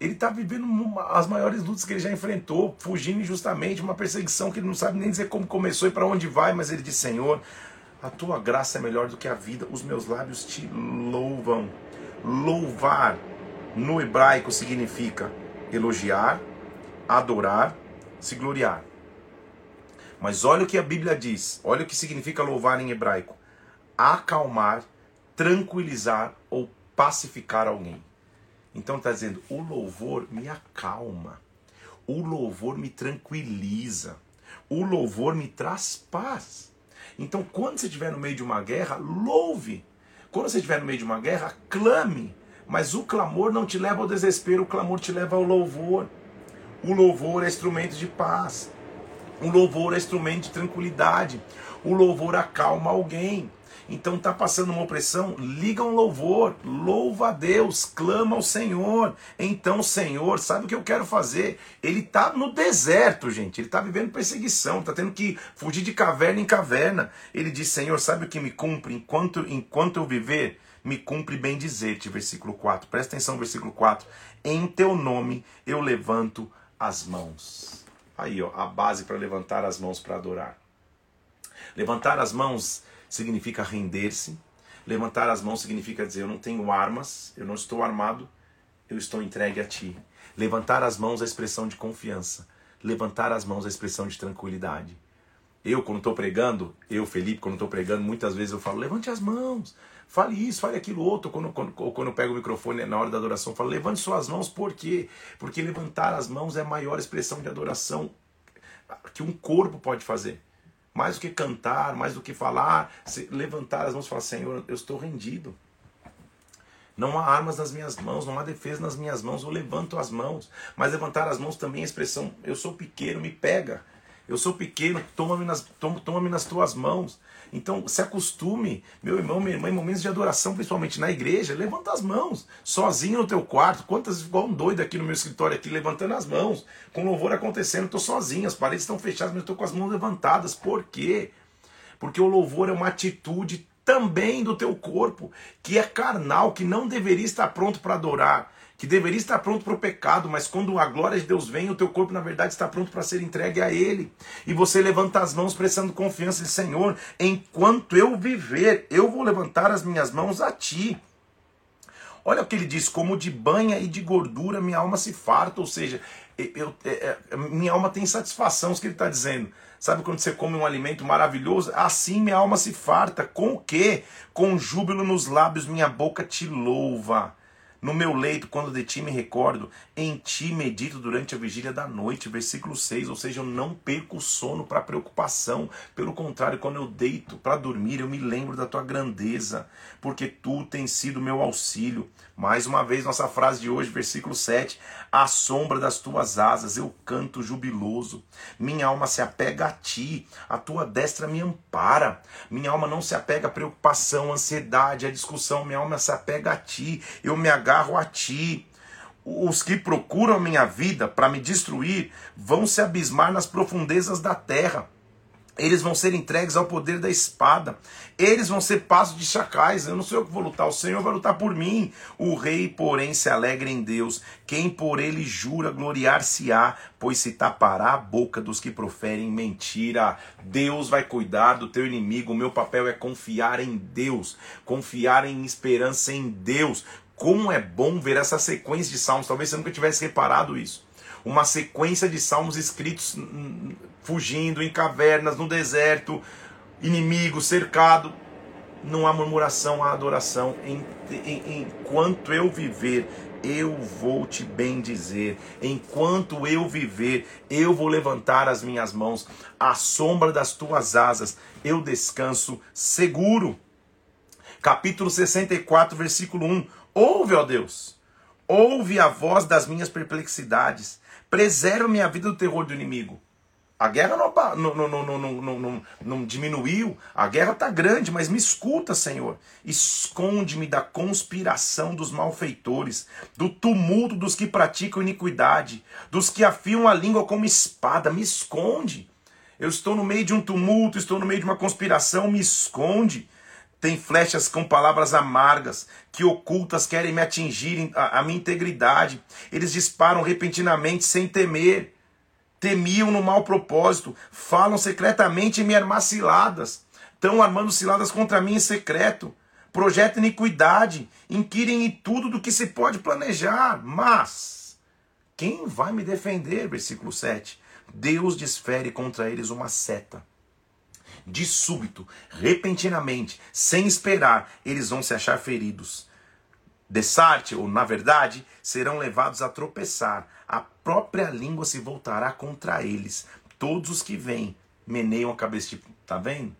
ele está vivendo uma, as maiores lutas que ele já enfrentou, fugindo injustamente, uma perseguição que ele não sabe nem dizer como começou e para onde vai, mas ele diz: Senhor, a tua graça é melhor do que a vida, os meus lábios te louvam. Louvar no hebraico significa elogiar, adorar, se gloriar. Mas olha o que a Bíblia diz, olha o que significa louvar em hebraico: acalmar, tranquilizar ou pacificar alguém. Então está dizendo: o louvor me acalma, o louvor me tranquiliza, o louvor me traz paz. Então, quando você estiver no meio de uma guerra, louve. Quando você estiver no meio de uma guerra, clame. Mas o clamor não te leva ao desespero, o clamor te leva ao louvor. O louvor é instrumento de paz. O louvor é instrumento de tranquilidade. O louvor acalma alguém. Então tá passando uma opressão, liga um louvor, louva a Deus, clama ao Senhor. Então, Senhor, sabe o que eu quero fazer? Ele tá no deserto, gente. Ele tá vivendo perseguição, tá tendo que fugir de caverna em caverna. Ele diz: "Senhor, sabe o que me cumpre enquanto enquanto eu viver? Me cumpre bem dizer-te", versículo 4. Presta atenção versículo 4. Em teu nome eu levanto as mãos. Aí, ó, a base para levantar as mãos para adorar. Levantar as mãos significa render-se. Levantar as mãos significa dizer: Eu não tenho armas, eu não estou armado, eu estou entregue a ti. Levantar as mãos é expressão de confiança. Levantar as mãos é expressão de tranquilidade. Eu, quando estou pregando, eu, Felipe, quando estou pregando, muitas vezes eu falo: levante as mãos, fale isso, fale aquilo outro. Quando, quando, quando eu pego o microfone na hora da adoração, eu falo: levante suas mãos, por quê? Porque levantar as mãos é a maior expressão de adoração que um corpo pode fazer. Mais do que cantar, mais do que falar, levantar as mãos e falar: Senhor, eu estou rendido. Não há armas nas minhas mãos, não há defesa nas minhas mãos, eu levanto as mãos. Mas levantar as mãos também é a expressão: eu sou pequeno, me pega. Eu sou pequeno, toma-me nas, toma, nas tuas mãos. Então, se acostume, meu irmão, minha irmã, em momentos de adoração, principalmente na igreja, levanta as mãos, sozinho no teu quarto. Quantas, igual um doido aqui no meu escritório, aqui, levantando as mãos, com louvor acontecendo, estou sozinho, as paredes estão fechadas, mas estou com as mãos levantadas. Por quê? Porque o louvor é uma atitude também do teu corpo, que é carnal, que não deveria estar pronto para adorar que deveria estar pronto para o pecado, mas quando a glória de Deus vem, o teu corpo na verdade está pronto para ser entregue a Ele. E você levanta as mãos prestando confiança de Senhor, enquanto eu viver, eu vou levantar as minhas mãos a Ti. Olha o que ele diz: como de banha e de gordura minha alma se farta, ou seja, eu, é, é, minha alma tem satisfação, isso que ele está dizendo. Sabe quando você come um alimento maravilhoso? Assim minha alma se farta. Com o quê? Com júbilo nos lábios, minha boca te louva. No meu leito, quando de ti me recordo, em ti medito durante a vigília da noite. Versículo 6. Ou seja, eu não perco o sono para preocupação. Pelo contrário, quando eu deito para dormir, eu me lembro da tua grandeza, porque tu tens sido meu auxílio. Mais uma vez, nossa frase de hoje, versículo 7. À sombra das tuas asas eu canto jubiloso. Minha alma se apega a ti, a tua destra me ampara. Minha alma não se apega à preocupação, à ansiedade, à discussão. Minha alma se apega a ti. Eu me agarro a ti. Os que procuram minha vida para me destruir vão se abismar nas profundezas da terra. Eles vão ser entregues ao poder da espada. Eles vão ser passos de chacais. Eu não sou eu que vou lutar, o Senhor vai lutar por mim. O rei, porém, se alegra em Deus. Quem por ele jura gloriar-se-á, pois se tapará a boca dos que proferem mentira. Deus vai cuidar do teu inimigo. O meu papel é confiar em Deus, confiar em esperança em Deus. Como é bom ver essa sequência de salmos. Talvez você nunca tivesse reparado isso uma sequência de salmos escritos fugindo em cavernas, no deserto, inimigo, cercado. Não há murmuração, há adoração. Enquanto eu viver, eu vou te bendizer. Enquanto eu viver, eu vou levantar as minhas mãos. À sombra das tuas asas, eu descanso seguro. Capítulo 64, versículo 1. Ouve, ó Deus, ouve a voz das minhas perplexidades Preserva minha vida do terror do inimigo. A guerra não, não, não, não, diminuiu, a guerra está grande, mas me escuta, Senhor. Esconde-me da conspiração dos malfeitores, do tumulto dos que praticam iniquidade, dos que afiam a língua como espada. Me esconde. Eu estou no meio de um tumulto, estou no meio de uma conspiração, me esconde. Tem flechas com palavras amargas, que ocultas querem me atingir a, a minha integridade. Eles disparam repentinamente sem temer. Temiam no mau propósito, falam secretamente em me armar ciladas. Estão armando ciladas contra mim em secreto. Projetam iniquidade, inquirem em tudo do que se pode planejar. Mas quem vai me defender? Versículo 7. Deus desfere contra eles uma seta de súbito, repentinamente, sem esperar, eles vão se achar feridos. Dessarte, ou na verdade, serão levados a tropeçar. A própria língua se voltará contra eles. Todos os que vêm meneiam a cabeça, tipo, tá vendo?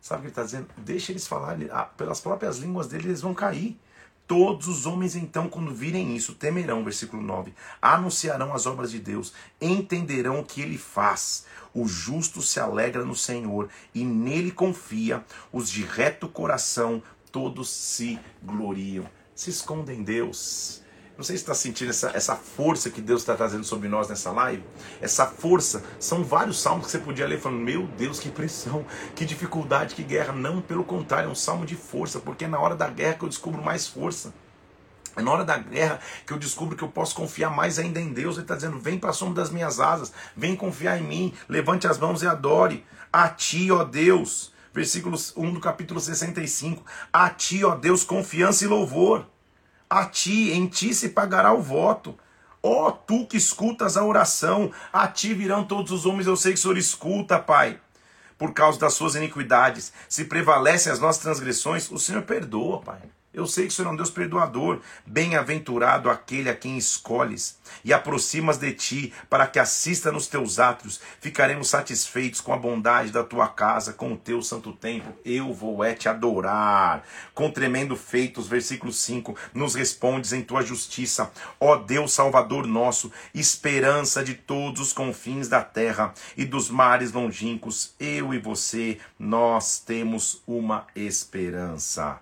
Sabe o que ele está dizendo? Deixa eles falarem, ah, pelas próprias línguas deles eles vão cair. Todos os homens, então, quando virem isso, temerão, versículo 9, anunciarão as obras de Deus, entenderão o que ele faz. O justo se alegra no Senhor e nele confia. Os de reto coração, todos se gloriam. Se esconde em Deus. Não sei se está sentindo essa, essa força que Deus está trazendo sobre nós nessa live. Essa força, são vários salmos que você podia ler falando: Meu Deus, que pressão, que dificuldade, que guerra. Não, pelo contrário, é um salmo de força, porque é na hora da guerra que eu descubro mais força. É na hora da guerra que eu descubro que eu posso confiar mais ainda em Deus. Ele está dizendo: vem para a sombra das minhas asas, vem confiar em mim, levante as mãos e adore. A ti, ó Deus. Versículo 1 do capítulo 65. A ti, ó Deus, confiança e louvor. A ti, em ti se pagará o voto. Ó oh, tu que escutas a oração, a ti virão todos os homens, eu sei que o Senhor escuta, Pai. Por causa das suas iniquidades, se prevalecem as nossas transgressões, o Senhor perdoa, Pai. Eu sei que o Senhor é um Deus perdoador. Bem-aventurado aquele a quem escolhes e aproximas de ti, para que assista nos teus átrios. Ficaremos satisfeitos com a bondade da tua casa, com o teu santo templo. Eu vou é te adorar. Com tremendo feitos, versículo 5, nos respondes em tua justiça. Ó Deus Salvador nosso, esperança de todos os confins da terra e dos mares longínquos, eu e você, nós temos uma esperança.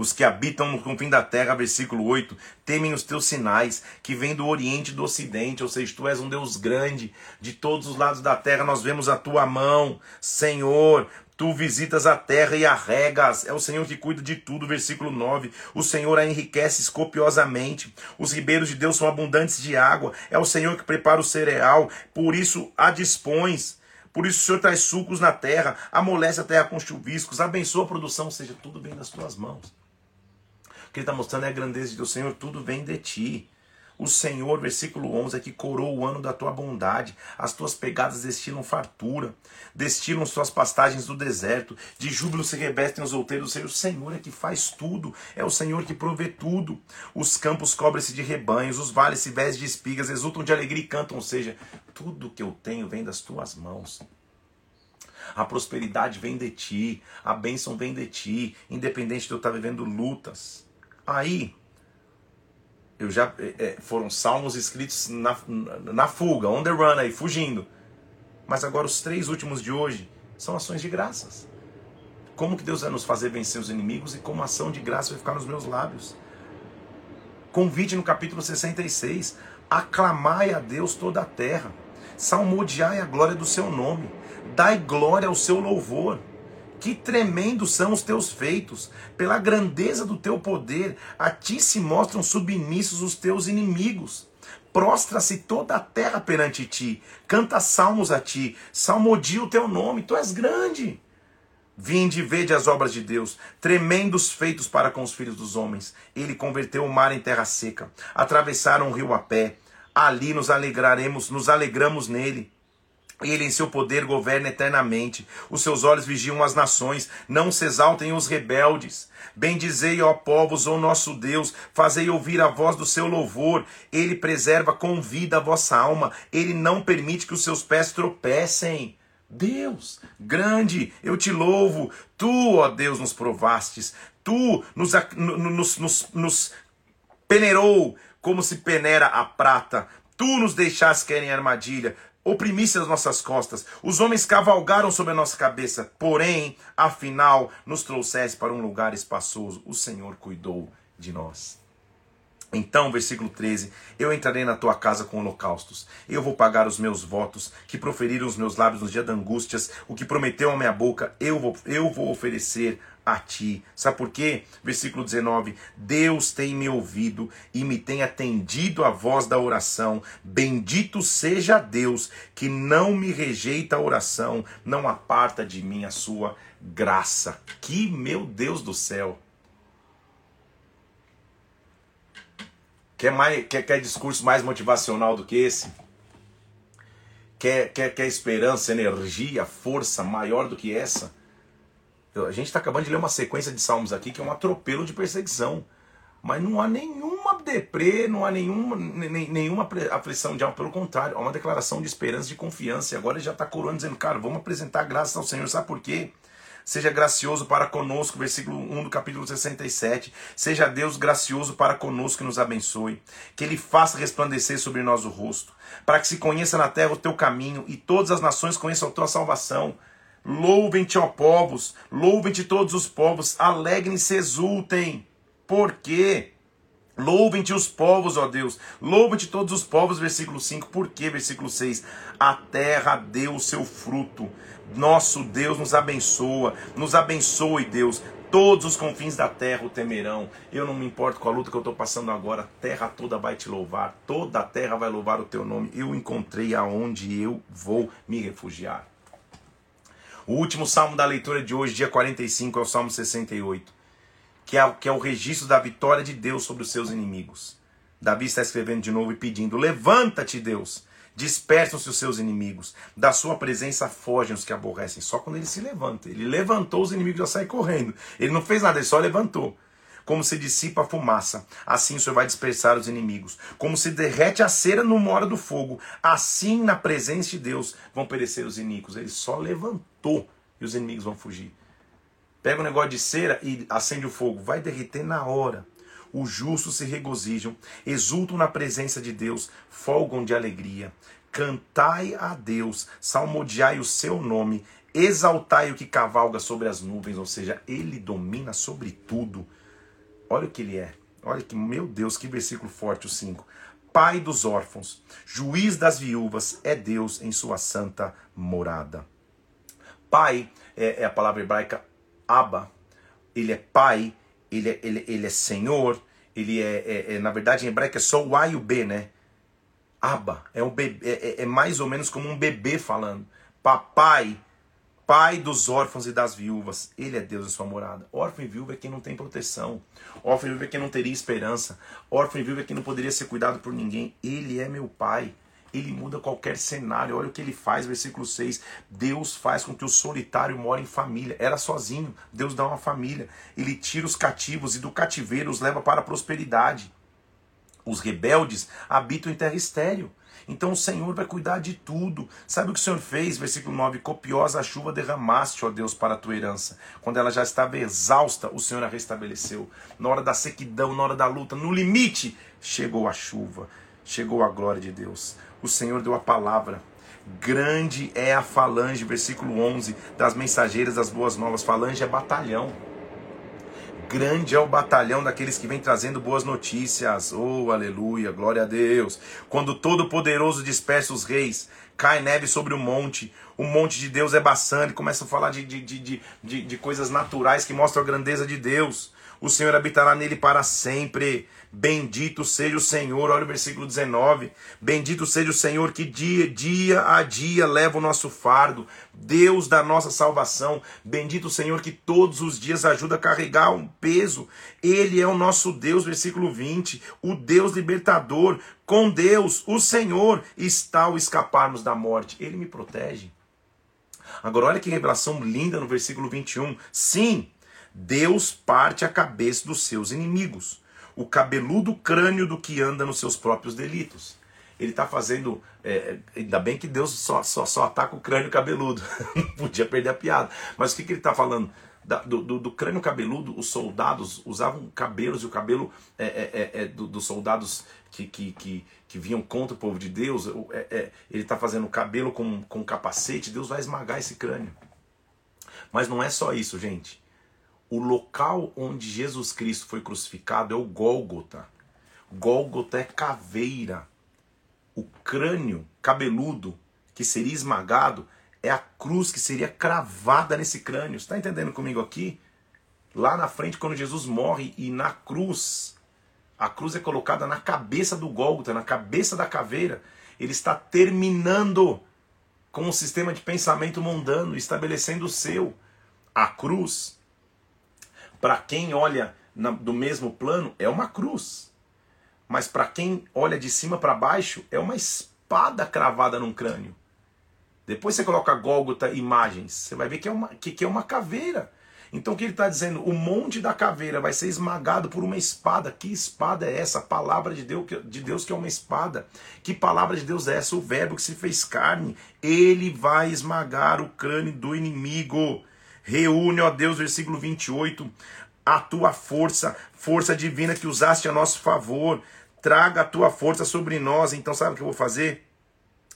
Os que habitam no confim da terra, versículo 8, temem os teus sinais, que vêm do oriente e do ocidente, ou seja, tu és um Deus grande, de todos os lados da terra nós vemos a tua mão, Senhor, Tu visitas a terra e a regas. É o Senhor que cuida de tudo. Versículo 9. O Senhor a enriquece copiosamente. Os ribeiros de Deus são abundantes de água. É o Senhor que prepara o cereal. Por isso a dispões. Por isso o Senhor traz sucos na terra. Amolece a terra com chuviscos. Abençoa a produção. Seja tudo bem nas tuas mãos. Que ele está mostrando é a grandeza de Deus. Senhor, tudo vem de ti. O Senhor, versículo 11, é que coroa o ano da tua bondade. As tuas pegadas destilam fartura. Destilam suas pastagens do deserto. De júbilo se revestem os outeiros. O Senhor é que faz tudo. É o Senhor que provê tudo. Os campos cobrem-se de rebanhos. Os vales se vestem de espigas. Exultam de alegria e cantam. Ou seja, tudo que eu tenho vem das tuas mãos. A prosperidade vem de ti, a bênção vem de ti, independente de eu estar vivendo lutas. Aí, eu já é, foram salmos escritos na, na fuga, on the run aí, fugindo. Mas agora os três últimos de hoje são ações de graças. Como que Deus vai nos fazer vencer os inimigos e como ação de graça vai ficar nos meus lábios. Convite no capítulo 66. Aclamai a Deus toda a terra. Salmodiai a glória do seu nome. Dai glória ao seu louvor. Que tremendos são os teus feitos! Pela grandeza do teu poder, a ti se mostram submissos os teus inimigos. Prostra-se toda a terra perante ti, canta salmos a ti, salmodia o teu nome, tu és grande. Vinde e vede as obras de Deus, tremendos feitos para com os filhos dos homens. Ele converteu o mar em terra seca, atravessaram o rio a pé. Ali nos alegraremos, nos alegramos nele. Ele em seu poder governa eternamente. Os seus olhos vigiam as nações. Não se exaltem os rebeldes. Bendizei, ó povos, ó nosso Deus. Fazei ouvir a voz do seu louvor. Ele preserva com vida a vossa alma. Ele não permite que os seus pés tropecem. Deus, grande, eu te louvo. Tu, ó Deus, nos provastes. Tu nos, nos, nos, nos peneirou como se peneira a prata. Tu nos deixaste querer em armadilha oprimisse as nossas costas. Os homens cavalgaram sobre a nossa cabeça, porém, afinal, nos trouxesse para um lugar espaçoso. O Senhor cuidou de nós. Então, versículo 13: Eu entrarei na tua casa com holocaustos. Eu vou pagar os meus votos, que proferiram os meus lábios no dia da angústias, o que prometeu a minha boca, eu vou, eu vou oferecer a ti. Sabe por quê? Versículo 19: Deus tem me ouvido e me tem atendido a voz da oração. Bendito seja Deus, que não me rejeita a oração, não aparta de mim a sua graça. Que meu Deus do céu! Quer, mais, quer, quer discurso mais motivacional do que esse? Quer, quer, quer esperança, energia, força maior do que essa? A gente está acabando de ler uma sequência de salmos aqui que é um atropelo de perseguição. Mas não há nenhuma deprê, não há nenhuma, nenhuma aflição de alma. Pelo contrário, há uma declaração de esperança, de confiança. E agora ele já está coroando, dizendo, cara, vamos apresentar graças ao Senhor. Sabe por quê? Seja gracioso para conosco, versículo 1 do capítulo 67. Seja Deus gracioso para conosco e nos abençoe. Que Ele faça resplandecer sobre nós o rosto. Para que se conheça na terra o teu caminho e todas as nações conheçam a tua salvação. Louvem-te, ó povos, louvem-te todos os povos, alegrem-se, exultem. Por quê? Louvem-te os povos, ó Deus. Louvem-te todos os povos, versículo 5. Por quê? Versículo 6. A terra deu o seu fruto. Nosso Deus nos abençoa. Nos abençoe, Deus. Todos os confins da terra o temerão. Eu não me importo com a luta que eu estou passando agora. A terra toda vai te louvar. Toda a terra vai louvar o teu nome. Eu encontrei aonde eu vou me refugiar. O último salmo da leitura de hoje, dia 45, é o Salmo 68, que é, que é o registro da vitória de Deus sobre os seus inimigos. Davi está escrevendo de novo e pedindo: Levanta-te, Deus, dispersam-se os seus inimigos, da sua presença fogem os que aborrecem. Só quando ele se levanta. Ele levantou, os inimigos já saem correndo. Ele não fez nada, ele só levantou. Como se dissipa a fumaça, assim o Senhor vai dispersar os inimigos. Como se derrete a cera numa hora do fogo, assim na presença de Deus vão perecer os inimigos. Ele só levantou e os inimigos vão fugir. Pega um negócio de cera e acende o fogo, vai derreter na hora. Os justos se regozijam, exultam na presença de Deus, folgam de alegria. Cantai a Deus, salmodiai o seu nome, exaltai o que cavalga sobre as nuvens, ou seja, ele domina sobre tudo. Olha o que ele é. Olha que, meu Deus, que versículo forte o 5. Pai dos órfãos, juiz das viúvas, é Deus em sua santa morada. Pai é, é a palavra hebraica Abba, ele é pai, ele é, ele, ele é senhor, ele é, é, é, na verdade em hebraico é só o A e o B, né? Abba, é, um bebê, é, é, é mais ou menos como um bebê falando. Papai, pai dos órfãos e das viúvas, ele é Deus em sua morada. Órfão e viúva é quem não tem proteção. Órfão e viúva é quem não teria esperança. Órfão e viúva é quem não poderia ser cuidado por ninguém. Ele é meu pai. Ele muda qualquer cenário. Olha o que ele faz, versículo 6. Deus faz com que o solitário more em família. Era sozinho. Deus dá uma família. Ele tira os cativos e do cativeiro os leva para a prosperidade. Os rebeldes habitam em terra estéreo. Então o Senhor vai cuidar de tudo. Sabe o que o Senhor fez? Versículo 9: Copiosa chuva derramaste, ó Deus, para a tua herança. Quando ela já estava exausta, o Senhor a restabeleceu. Na hora da sequidão, na hora da luta, no limite, chegou a chuva, chegou a glória de Deus o Senhor deu a palavra. Grande é a falange, versículo 11, das mensageiras das boas novas. Falange é batalhão. Grande é o batalhão daqueles que vem trazendo boas notícias. Oh, aleluia, glória a Deus. Quando Todo-Poderoso dispersa os reis, cai neve sobre o monte. O monte de Deus é bastante. Começa a falar de, de, de, de, de coisas naturais que mostram a grandeza de Deus. O Senhor habitará nele para sempre. Bendito seja o Senhor, olha o versículo 19. Bendito seja o Senhor que dia, dia a dia leva o nosso fardo, Deus da nossa salvação. Bendito o Senhor que todos os dias ajuda a carregar um peso. Ele é o nosso Deus, versículo 20, o Deus libertador. Com Deus, o Senhor, está o escaparmos da morte. Ele me protege. Agora, olha que revelação linda no versículo 21. Sim, Deus parte a cabeça dos seus inimigos o cabeludo crânio do que anda nos seus próprios delitos. Ele está fazendo. É, ainda bem que Deus só, só, só ataca o crânio cabeludo. Não podia perder a piada. Mas o que, que ele está falando? Da, do, do, do, crânio cabeludo, os soldados usavam cabelos, e o cabelo é, é, é, é do, dos soldados que, que, que, que, vinham contra o povo de Deus, é, é, ele está fazendo cabelo com, com capacete, Deus vai esmagar esse crânio. Mas não é só isso, gente o local onde Jesus Cristo foi crucificado é o Gólgota. Gólgota é caveira. O crânio cabeludo que seria esmagado é a cruz que seria cravada nesse crânio. Está entendendo comigo aqui? Lá na frente, quando Jesus morre e na cruz, a cruz é colocada na cabeça do Gólgota, na cabeça da caveira. Ele está terminando com um sistema de pensamento mundano, estabelecendo o seu. A cruz para quem olha na, do mesmo plano, é uma cruz. Mas para quem olha de cima para baixo, é uma espada cravada num crânio. Depois você coloca Gólgota imagens, você vai ver que é uma, que, que é uma caveira. Então o que ele está dizendo? O monte da caveira vai ser esmagado por uma espada. Que espada é essa? A palavra de Deus, de Deus que é uma espada. Que palavra de Deus é essa? O verbo que se fez carne. Ele vai esmagar o crânio do inimigo. Reúne, ó Deus, versículo 28, a tua força, força divina que usaste a nosso favor. Traga a tua força sobre nós. Então, sabe o que eu vou fazer?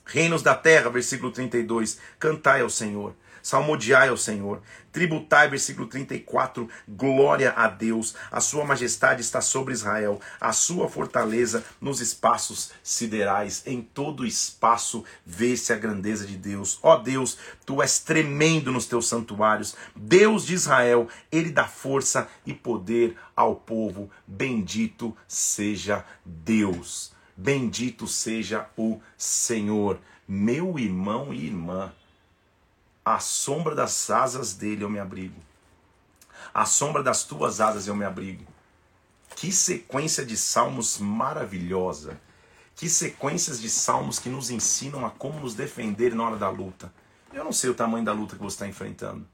Reinos da terra, versículo 32. Cantai ao Senhor salmodiai ao Senhor, tributai, versículo 34, glória a Deus, a sua majestade está sobre Israel, a sua fortaleza nos espaços siderais, em todo espaço vê-se a grandeza de Deus. Ó Deus, tu és tremendo nos teus santuários, Deus de Israel, ele dá força e poder ao povo, bendito seja Deus. Bendito seja o Senhor, meu irmão e irmã. À sombra das asas dele eu me abrigo. À sombra das tuas asas eu me abrigo. Que sequência de salmos maravilhosa. Que sequências de salmos que nos ensinam a como nos defender na hora da luta. Eu não sei o tamanho da luta que você está enfrentando.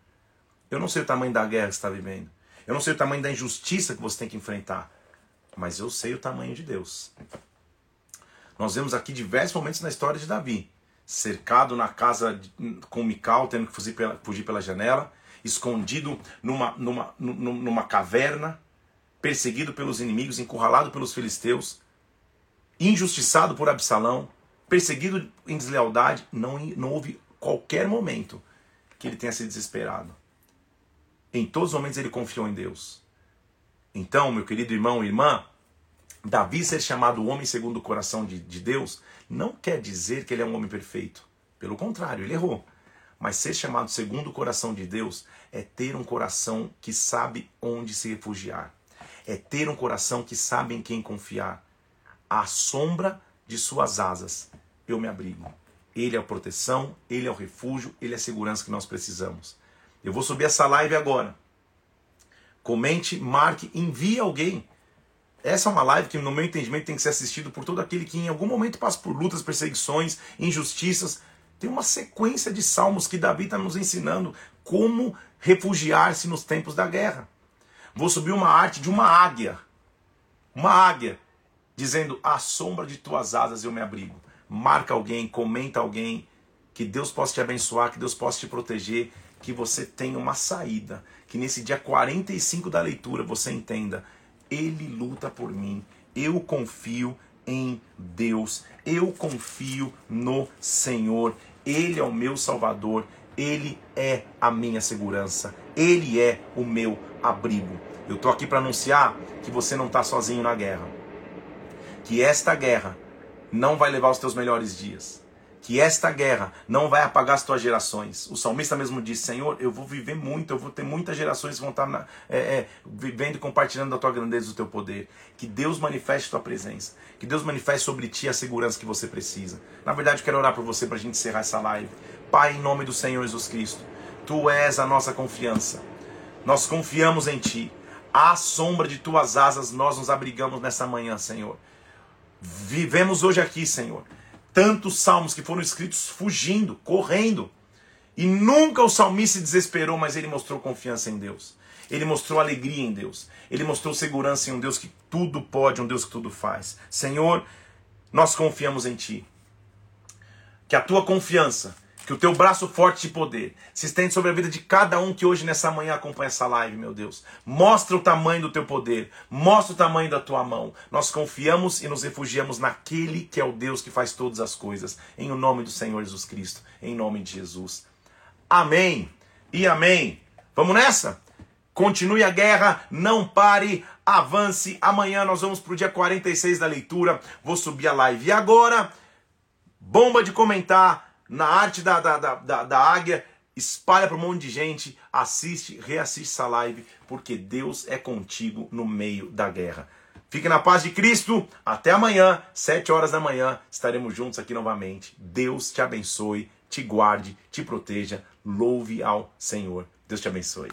Eu não sei o tamanho da guerra que você está vivendo. Eu não sei o tamanho da injustiça que você tem que enfrentar, mas eu sei o tamanho de Deus. Nós vemos aqui diversos momentos na história de Davi, cercado na casa com Mical, tendo que fugir pela, fugir pela janela, escondido numa, numa, numa caverna, perseguido pelos inimigos, encurralado pelos filisteus, injustiçado por Absalão, perseguido em deslealdade, não, não houve qualquer momento que ele tenha se desesperado. Em todos os momentos ele confiou em Deus. Então, meu querido irmão e irmã, Davi ser chamado homem segundo o coração de, de Deus não quer dizer que ele é um homem perfeito. Pelo contrário, ele errou. Mas ser chamado segundo o coração de Deus é ter um coração que sabe onde se refugiar. É ter um coração que sabe em quem confiar. À sombra de suas asas eu me abrigo. Ele é a proteção, ele é o refúgio, ele é a segurança que nós precisamos. Eu vou subir essa live agora. Comente, marque, envie alguém. Essa é uma live que, no meu entendimento, tem que ser assistido por todo aquele que em algum momento passa por lutas, perseguições, injustiças. Tem uma sequência de salmos que Davi está nos ensinando como refugiar-se nos tempos da guerra. Vou subir uma arte de uma águia. Uma águia, dizendo: À sombra de tuas asas eu me abrigo. Marca alguém, comenta alguém. Que Deus possa te abençoar, que Deus possa te proteger, que você tenha uma saída. Que nesse dia 45 da leitura você entenda: Ele luta por mim. Eu confio em Deus. Eu confio no Senhor. Ele é o meu Salvador. Ele é a minha segurança. Ele é o meu abrigo. Eu estou aqui para anunciar que você não está sozinho na guerra. Que esta guerra não vai levar os teus melhores dias. Que esta guerra não vai apagar as tuas gerações. O salmista mesmo disse: Senhor, eu vou viver muito, eu vou ter muitas gerações que vão estar na, é, é, vivendo e compartilhando da tua grandeza e do teu poder. Que Deus manifeste a tua presença. Que Deus manifeste sobre ti a segurança que você precisa. Na verdade, eu quero orar por você para a gente encerrar essa live. Pai, em nome do Senhor Jesus Cristo, tu és a nossa confiança. Nós confiamos em ti. À sombra de tuas asas nós nos abrigamos nessa manhã, Senhor. Vivemos hoje aqui, Senhor, tantos salmos que foram escritos fugindo, correndo. E nunca o salmista se desesperou, mas ele mostrou confiança em Deus. Ele mostrou alegria em Deus. Ele mostrou segurança em um Deus que tudo pode, um Deus que tudo faz. Senhor, nós confiamos em Ti. Que a tua confiança que o teu braço forte de poder se estende sobre a vida de cada um que hoje nessa manhã acompanha essa live, meu Deus. Mostra o tamanho do teu poder, mostra o tamanho da tua mão. Nós confiamos e nos refugiamos naquele que é o Deus que faz todas as coisas. Em o nome do Senhor Jesus Cristo, em nome de Jesus. Amém e amém. Vamos nessa? Continue a guerra, não pare, avance. Amanhã nós vamos para o dia 46 da leitura. Vou subir a live. E agora, bomba de comentar na arte da, da, da, da, águia, espalha para um monte de gente, assiste, reassiste essa live, porque Deus é contigo no meio da guerra. Fique na paz de Cristo. Até amanhã, sete horas da manhã, estaremos juntos aqui novamente. Deus te abençoe, te guarde, te proteja. Louve ao Senhor. Deus te abençoe.